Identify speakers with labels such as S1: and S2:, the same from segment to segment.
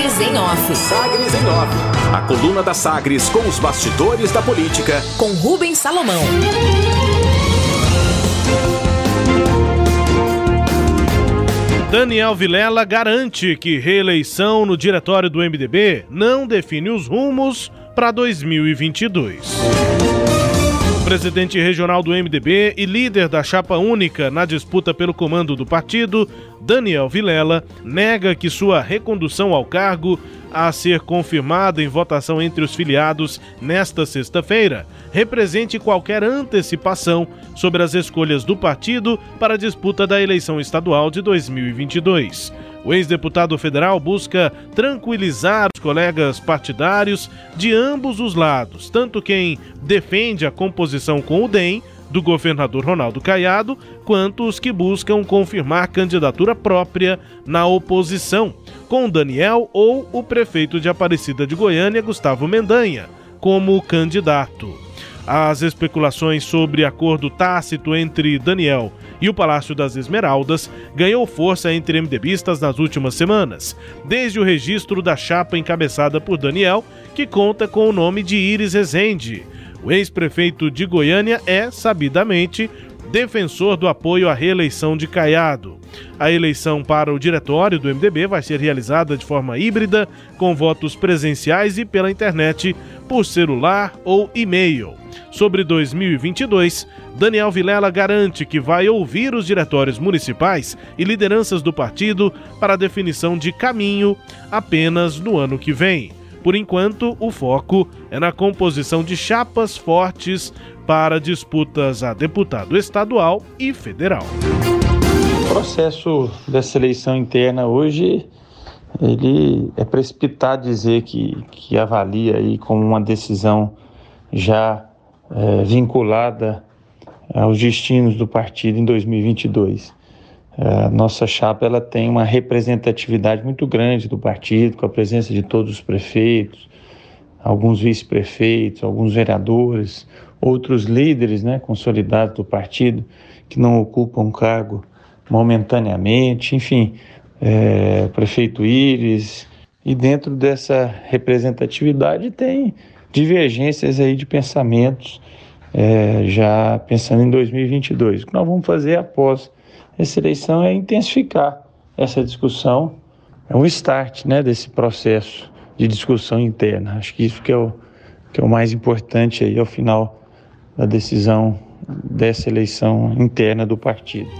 S1: Sagres em Off.
S2: Sagres em Off. A coluna da Sagres com os bastidores da política.
S1: Com Rubens Salomão.
S3: Daniel Vilela garante que reeleição no diretório do MDB não define os rumos para 2022. O presidente regional do MDB e líder da chapa única na disputa pelo comando do partido, Daniel Vilela, nega que sua recondução ao cargo a ser confirmada em votação entre os filiados nesta sexta-feira represente qualquer antecipação sobre as escolhas do partido para a disputa da eleição estadual de 2022. O ex-deputado federal busca tranquilizar os colegas partidários de ambos os lados, tanto quem defende a composição com o DEM, do governador Ronaldo Caiado, quanto os que buscam confirmar candidatura própria na oposição, com Daniel ou o prefeito de Aparecida de Goiânia, Gustavo Mendanha, como candidato. As especulações sobre acordo tácito entre Daniel e o Palácio das Esmeraldas ganhou força entre MDBistas nas últimas semanas, desde o registro da chapa encabeçada por Daniel, que conta com o nome de Iris Rezende. O ex-prefeito de Goiânia é, sabidamente, defensor do apoio à reeleição de Caiado. A eleição para o diretório do MDB vai ser realizada de forma híbrida, com votos presenciais e pela internet, por celular ou e-mail. Sobre 2022, Daniel Vilela garante que vai ouvir os diretórios municipais e lideranças do partido para definição de caminho apenas no ano que vem. Por enquanto, o foco é na composição de chapas fortes para disputas a deputado estadual e federal.
S4: O processo dessa eleição interna hoje ele é precipitado dizer que, que avalia aí como uma decisão já é, vinculada aos destinos do partido em 2022. A nossa chapa ela tem uma representatividade muito grande do partido, com a presença de todos os prefeitos, alguns vice-prefeitos, alguns vereadores, outros líderes né, consolidados do partido que não ocupam cargo momentaneamente, enfim, é, prefeito Íris. E dentro dessa representatividade tem divergências aí de pensamentos, é, já pensando em 2022. O que nós vamos fazer após essa eleição é intensificar essa discussão, é um start né, desse processo de discussão interna. Acho que isso que é o, que é o mais importante aí ao final da decisão dessa eleição interna do partido.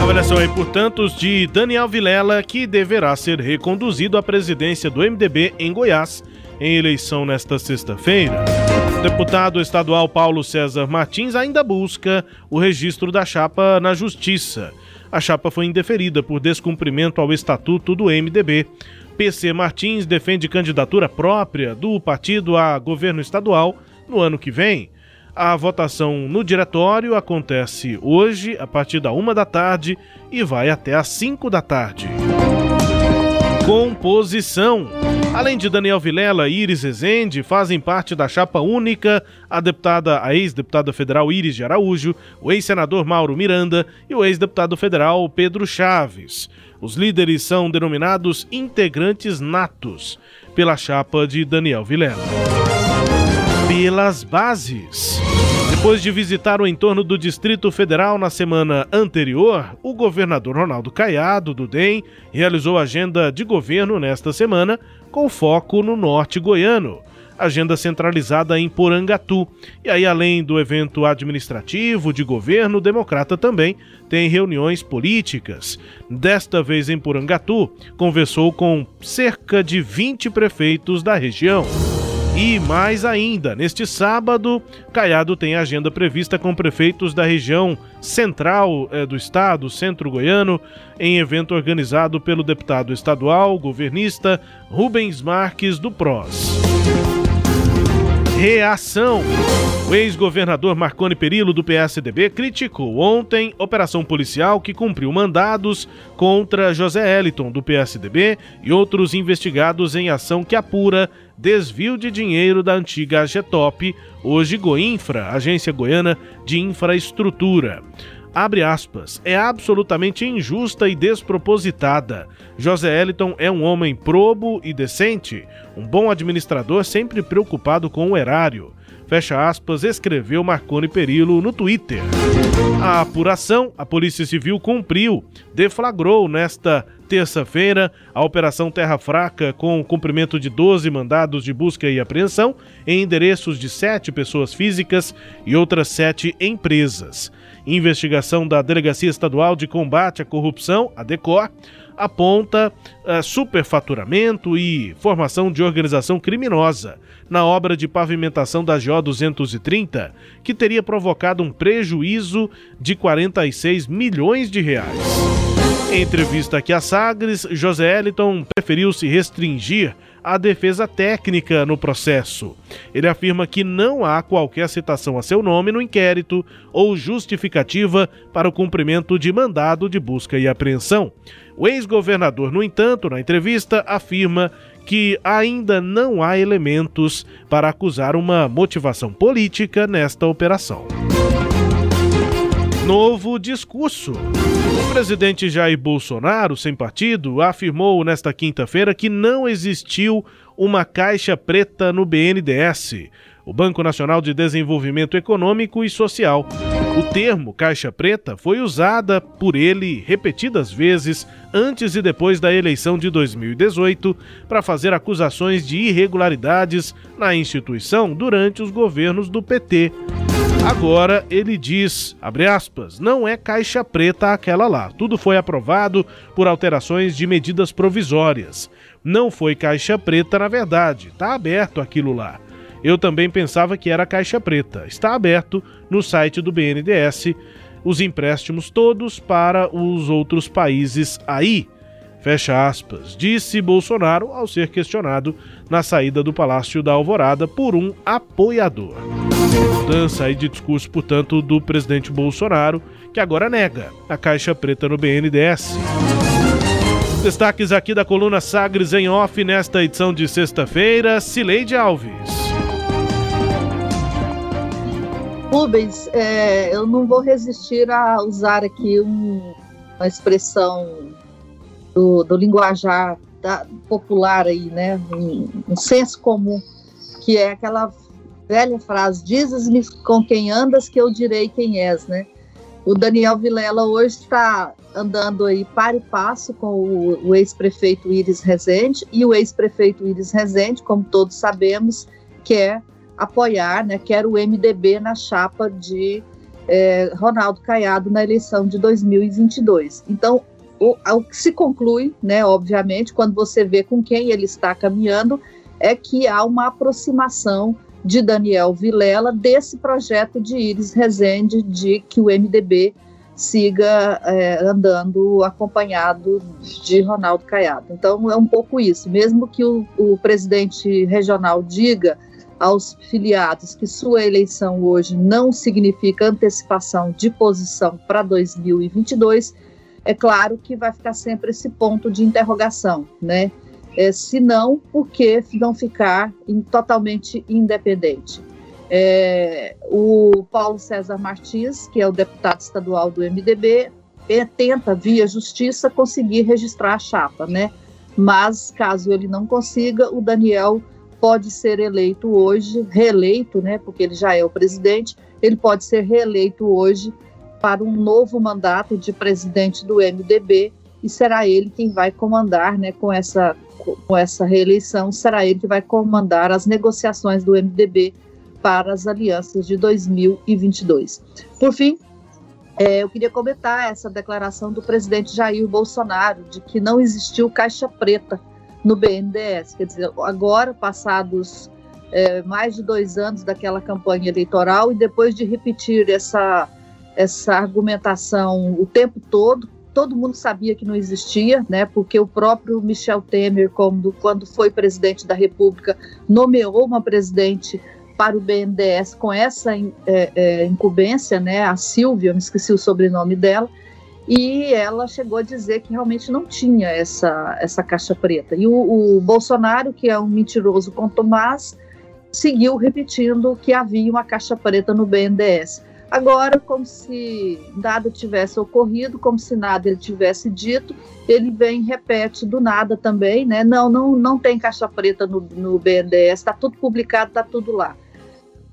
S3: Avaliação aí, portanto, de Daniel Vilela, que deverá ser reconduzido à presidência do MDB em Goiás em eleição nesta sexta-feira. O deputado estadual Paulo César Martins ainda busca o registro da chapa na Justiça. A chapa foi indeferida por descumprimento ao estatuto do MDB. PC Martins defende candidatura própria do partido a governo estadual no ano que vem. A votação no diretório acontece hoje, a partir da uma da tarde, e vai até às 5 da tarde. Composição. Além de Daniel Vilela e Iris Rezende, fazem parte da chapa única a deputada, a ex-deputada federal Iris de Araújo, o ex-senador Mauro Miranda e o ex-deputado federal Pedro Chaves. Os líderes são denominados integrantes natos pela chapa de Daniel Vilela. Pelas bases. Depois de visitar o entorno do Distrito Federal na semana anterior, o governador Ronaldo Caiado, do DEM, realizou agenda de governo nesta semana com foco no norte goiano. Agenda centralizada em Porangatu. E aí, além do evento administrativo de governo, o Democrata também tem reuniões políticas. Desta vez em Porangatu, conversou com cerca de 20 prefeitos da região. E mais ainda, neste sábado, Caiado tem agenda prevista com prefeitos da região central eh, do estado, centro goiano, em evento organizado pelo deputado estadual, governista Rubens Marques do PROS. Reação. O ex-governador Marconi Perillo, do PSDB, criticou ontem operação policial que cumpriu mandados contra José Eliton, do PSDB, e outros investigados em ação que apura desvio de dinheiro da antiga AGETOP, hoje Goinfra, Agência Goiana de Infraestrutura. abre aspas, é absolutamente injusta e despropositada. José Eliton é um homem probo e decente, um bom administrador sempre preocupado com o erário fecha aspas, escreveu Marconi Perillo no Twitter. A apuração, a Polícia Civil cumpriu, deflagrou nesta terça-feira a Operação Terra Fraca com o cumprimento de 12 mandados de busca e apreensão em endereços de sete pessoas físicas e outras sete empresas. Investigação da Delegacia Estadual de Combate à Corrupção, a DECOR, aponta uh, superfaturamento e formação de organização criminosa na obra de pavimentação da GO 230, que teria provocado um prejuízo de 46 milhões de reais. Em entrevista aqui a Sagres, José Eliton preferiu se restringir à defesa técnica no processo. Ele afirma que não há qualquer citação a seu nome no inquérito ou justificativa para o cumprimento de mandado de busca e apreensão. O ex-governador, no entanto, na entrevista, afirma que ainda não há elementos para acusar uma motivação política nesta operação. Novo discurso. O presidente Jair Bolsonaro, sem partido, afirmou nesta quinta-feira que não existiu uma caixa preta no BNDES, o Banco Nacional de Desenvolvimento Econômico e Social. O termo caixa preta foi usada por ele repetidas vezes antes e depois da eleição de 2018 para fazer acusações de irregularidades na instituição durante os governos do PT. Agora ele diz, aspas, não é caixa preta aquela lá. Tudo foi aprovado por alterações de medidas provisórias. Não foi caixa preta na verdade, está aberto aquilo lá. Eu também pensava que era caixa preta. Está aberto no site do BNDES os empréstimos todos para os outros países aí. Fecha aspas, disse Bolsonaro ao ser questionado na saída do Palácio da Alvorada por um apoiador. Mudança aí de discurso, portanto, do presidente Bolsonaro, que agora nega a caixa preta no BNDES. Destaques aqui da coluna Sagres em Off nesta edição de sexta-feira, Cileide Alves.
S5: Rubens, é, eu não vou resistir a usar aqui um, uma expressão do, do linguajar da, popular aí, né? Um, um, senso comum, que é aquela velha frase: dizes-me com quem andas que eu direi quem és, né? O Daniel Vilela hoje está andando aí para e passo com o, o ex-prefeito Iris Rezende e o ex-prefeito Iris Rezende, como todos sabemos, que é apoiar, né, quer o MDB na chapa de é, Ronaldo Caiado na eleição de 2022. Então, o, o que se conclui, né, obviamente, quando você vê com quem ele está caminhando, é que há uma aproximação de Daniel Vilela desse projeto de Iris Rezende de que o MDB siga é, andando acompanhado de Ronaldo Caiado. Então é um pouco isso. Mesmo que o, o presidente regional diga aos filiados que sua eleição hoje não significa antecipação de posição para 2022, é claro que vai ficar sempre esse ponto de interrogação, né? É, se não, por que não ficar in, totalmente independente? É, o Paulo César Martins, que é o deputado estadual do MDB, é, tenta, via justiça, conseguir registrar a chapa, né? Mas, caso ele não consiga, o Daniel pode ser eleito hoje, reeleito, né, porque ele já é o presidente, ele pode ser reeleito hoje para um novo mandato de presidente do MDB e será ele quem vai comandar, né, com essa com essa reeleição, será ele que vai comandar as negociações do MDB para as alianças de 2022. Por fim, é, eu queria comentar essa declaração do presidente Jair Bolsonaro de que não existiu caixa preta no BNDES. Quer dizer, agora, passados é, mais de dois anos daquela campanha eleitoral, e depois de repetir essa, essa argumentação o tempo todo, todo mundo sabia que não existia, né? Porque o próprio Michel Temer, quando, quando foi presidente da República, nomeou uma presidente para o BNDES com essa é, é, incumbência, né? A Silvia, me esqueci o sobrenome dela e ela chegou a dizer que realmente não tinha essa, essa caixa preta. E o, o Bolsonaro, que é um mentiroso com Tomás, seguiu repetindo que havia uma caixa preta no BNDES. Agora, como se nada tivesse ocorrido, como se nada ele tivesse dito, ele vem repete do nada também, né? Não, não, não tem caixa preta no, no BNDES, está tudo publicado, está tudo lá.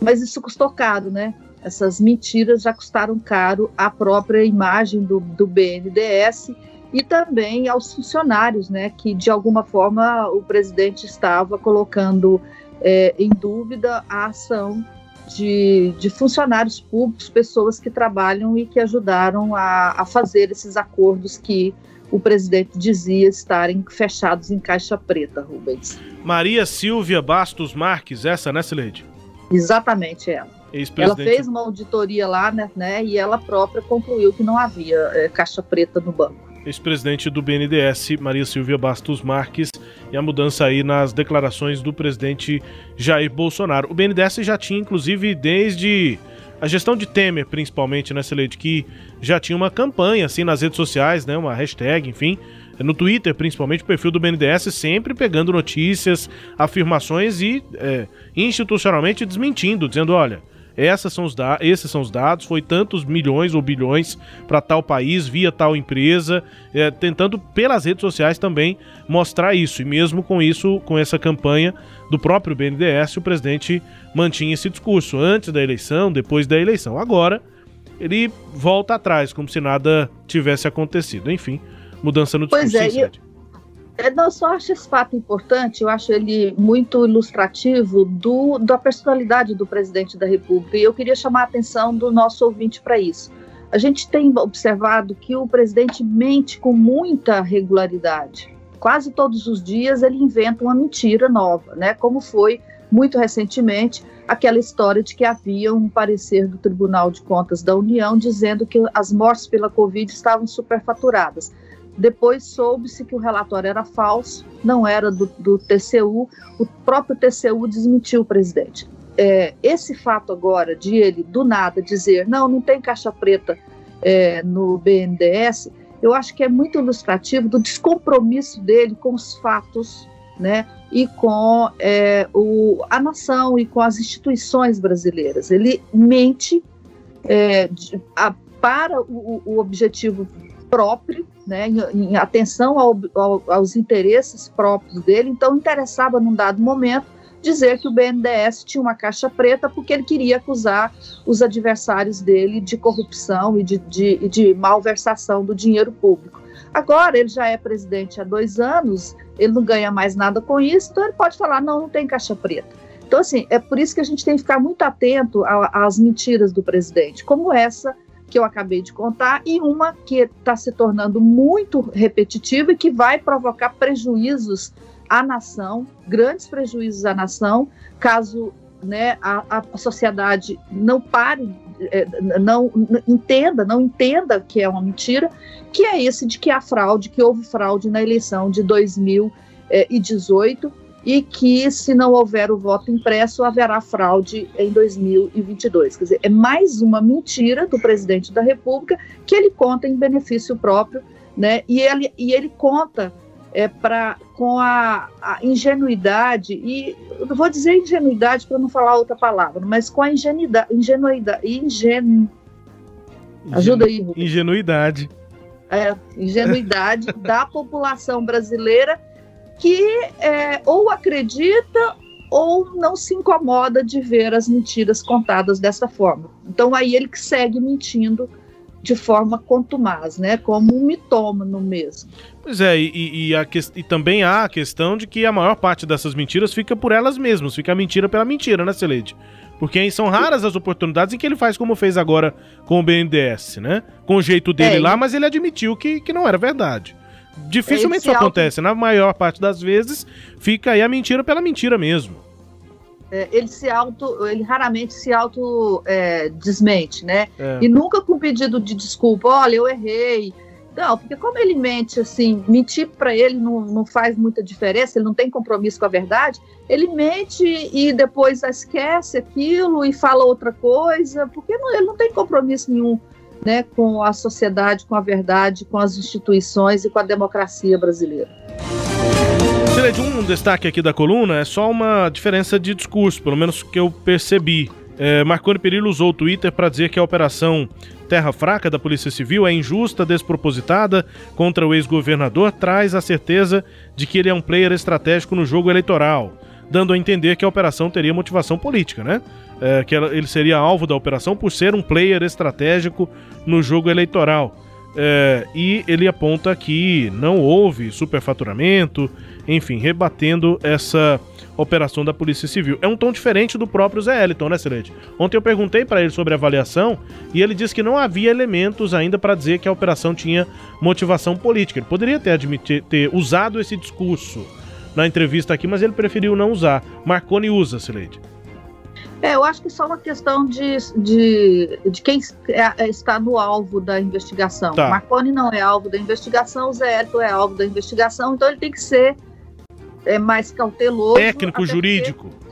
S5: Mas isso custou caro, né? Essas mentiras já custaram caro à própria imagem do, do BNDES e também aos funcionários, né? Que de alguma forma o presidente estava colocando é, em dúvida a ação de, de, funcionários públicos, pessoas que trabalham e que ajudaram a, a, fazer esses acordos que o presidente dizia estarem fechados em caixa preta, Rubens.
S3: Maria Silvia Bastos Marques, essa, né, Sileide?
S5: Exatamente ela. Ela fez uma auditoria lá, né, né, e ela própria concluiu que não havia é, caixa preta no banco
S3: ex-presidente do BNDES, Maria Silvia Bastos Marques, e a mudança aí nas declarações do presidente Jair Bolsonaro. O BNDES já tinha, inclusive, desde a gestão de Temer, principalmente, né, Celede, que já tinha uma campanha, assim, nas redes sociais, né, uma hashtag, enfim, no Twitter, principalmente, o perfil do BNDES sempre pegando notícias, afirmações e é, institucionalmente desmentindo, dizendo, olha, essas são os esses são os dados, foi tantos milhões ou bilhões para tal país, via tal empresa, é, tentando pelas redes sociais também mostrar isso. E mesmo com isso, com essa campanha do próprio BNDES, o presidente mantinha esse discurso antes da eleição, depois da eleição. Agora, ele volta atrás, como se nada tivesse acontecido. Enfim, mudança no discurso.
S5: Pois é, eu não só acho esse fato importante, eu acho ele muito ilustrativo do, da personalidade do presidente da República. E eu queria chamar a atenção do nosso ouvinte para isso. A gente tem observado que o presidente mente com muita regularidade. Quase todos os dias ele inventa uma mentira nova, né? Como foi muito recentemente aquela história de que havia um parecer do Tribunal de Contas da União dizendo que as mortes pela Covid estavam superfaturadas. Depois soube-se que o relatório era falso, não era do, do, TCU, o próprio TCU desmentiu o presidente. É, esse fato agora de ele, do nada, dizer não, não tem caixa preta é, no BNDES, eu acho que é muito ilustrativo do descompromisso dele com os fatos né, e com é, o, a nação e com as instituições brasileiras. Ele mente é, de, a, para o, o objetivo próprio, né, em, em atenção ao, ao, aos interesses próprios dele, então interessava num dado momento dizer que o BNDES tinha uma caixa preta porque ele queria acusar os adversários dele de corrupção e de, de, de malversação do dinheiro público. Agora ele já é presidente há dois anos, ele não ganha mais nada com isso, então ele pode falar: não, não tem caixa preta. Então, assim, é por isso que a gente tem que ficar muito atento às mentiras do presidente, como essa que eu acabei de contar, e uma que está se tornando muito repetitiva e que vai provocar prejuízos à nação, grandes prejuízos à nação, caso né, a, a sociedade não pare, é, não, não entenda, não entenda que é uma mentira, que é esse de que há fraude, que houve fraude na eleição de 2018 e que, se não houver o voto impresso, haverá fraude em 2022. Quer dizer, é mais uma mentira do presidente da República que ele conta em benefício próprio, né? E ele, e ele conta é, pra, com a, a ingenuidade, e eu vou dizer ingenuidade para não falar outra palavra, mas com a ingenuidade. ingenuidade ingenu, ajuda aí.
S3: Ingenuidade.
S5: É, ingenuidade da população brasileira que é, ou acredita ou não se incomoda de ver as mentiras contadas dessa forma. Então aí ele que segue mentindo de forma contumaz, né, como um mitômano mesmo.
S3: Pois é, e, e, a, e também há a questão de que a maior parte dessas mentiras fica por elas mesmas, fica a mentira pela mentira, né, Celede? Porque são raras as oportunidades em que ele faz como fez agora com o BNDES, né? Com o jeito dele é, lá, mas ele admitiu que, que não era verdade. Dificilmente isso auto... acontece. Na maior parte das vezes, fica aí a mentira pela mentira mesmo.
S5: É, ele se auto, ele raramente se auto é, desmente, né? É. E nunca com pedido de desculpa, olha, eu errei. Não, porque como ele mente assim, mentir para ele não, não faz muita diferença, ele não tem compromisso com a verdade, ele mente e depois esquece aquilo e fala outra coisa, porque não, ele não tem compromisso nenhum né, com a sociedade, com a verdade, com as instituições e com a democracia brasileira.
S3: de um destaque aqui da coluna é só uma diferença de discurso, pelo menos que eu percebi. É, Marconi Perillo usou o Twitter para dizer que a operação Terra Fraca da Polícia Civil é injusta, despropositada contra o ex-governador, traz a certeza de que ele é um player estratégico no jogo eleitoral, dando a entender que a operação teria motivação política, né? É, que ele seria alvo da operação por ser um player estratégico no jogo eleitoral. É, e ele aponta que não houve superfaturamento, enfim, rebatendo essa operação da Polícia Civil. É um tom diferente do próprio Zé Eliton, né, Celeste? Ontem eu perguntei para ele sobre a avaliação e ele disse que não havia elementos ainda para dizer que a operação tinha motivação política. Ele poderia ter, admitir, ter usado esse discurso na entrevista aqui, mas ele preferiu não usar. Marconi usa, Celeste.
S5: É, eu acho que só uma questão de, de, de quem é, está no alvo da investigação. Tá. Marconi não é alvo da investigação, o Zé Elton é alvo da investigação, então ele tem que ser é, mais cauteloso.
S3: Técnico jurídico.
S5: Porque,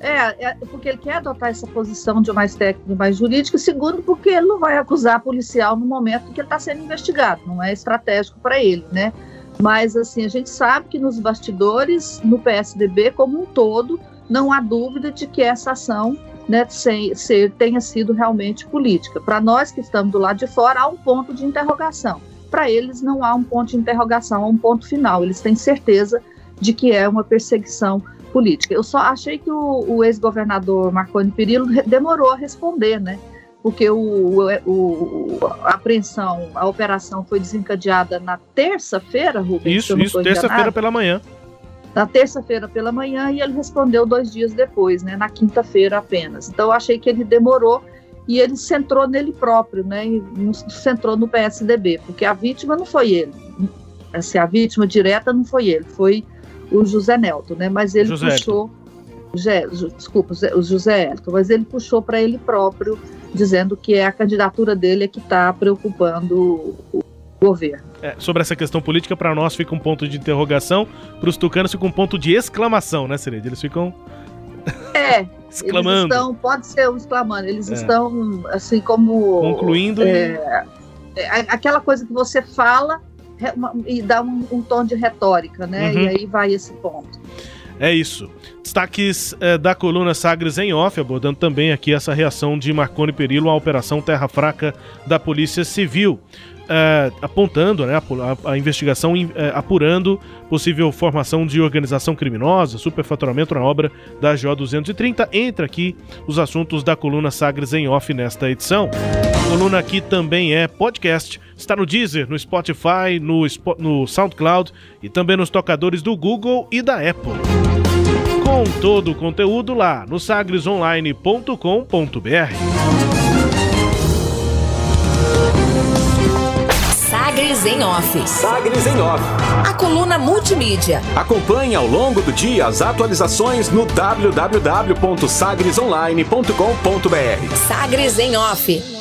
S5: é, é, porque ele quer adotar essa posição de mais técnico e mais jurídico. Segundo, porque ele não vai acusar policial no momento que ele está sendo investigado. Não é estratégico para ele, né? Mas, assim, a gente sabe que nos bastidores, no PSDB como um todo, não há dúvida de que essa ação né, sem, ser, tenha sido realmente política. Para nós que estamos do lado de fora, há um ponto de interrogação. Para eles, não há um ponto de interrogação, há um ponto final. Eles têm certeza de que é uma perseguição política. Eu só achei que o, o ex-governador Marconi Perillo demorou a responder, né? Porque o, o, a apreensão, a operação foi desencadeada na terça-feira, Rubens?
S3: Isso, isso, terça-feira pela manhã.
S5: Na terça-feira pela manhã e ele respondeu dois dias depois, né? Na quinta-feira apenas. Então eu achei que ele demorou e ele centrou nele próprio, né? Centrou no PSDB, porque a vítima não foi ele. Assim, a vítima direta não foi ele, foi o José Nelton, né? Mas ele José puxou. José, desculpa, o José Elton, mas ele puxou para ele próprio, dizendo que é a candidatura dele que está preocupando o governo.
S3: É, sobre essa questão política, para nós fica um ponto de interrogação, para os tucanos fica um ponto de exclamação, né, Sereia? Eles ficam.
S5: É, exclamando. Eles estão, pode ser um exclamando, eles é. estão assim como.
S3: Concluindo.
S5: É, é, aquela coisa que você fala e dá um, um tom de retórica, né? Uhum. E aí vai esse ponto.
S3: É isso. Destaques é, da coluna Sagres em off, abordando também aqui essa reação de Marconi Perillo à Operação Terra Fraca da Polícia Civil é, apontando né, a, a investigação é, apurando possível formação de organização criminosa, superfaturamento na obra da GO 230. Entra aqui os assuntos da coluna Sagres em Off nesta edição. A coluna aqui também é podcast. Está no Deezer, no Spotify, no, no SoundCloud e também nos tocadores do Google e da Apple. Com todo o conteúdo lá no sagresonline.com.br.
S1: Sagres em Off.
S2: Sagres em Off.
S1: A coluna multimídia.
S2: Acompanhe ao longo do dia as atualizações no www.sagresonline.com.br.
S1: Sagres em Off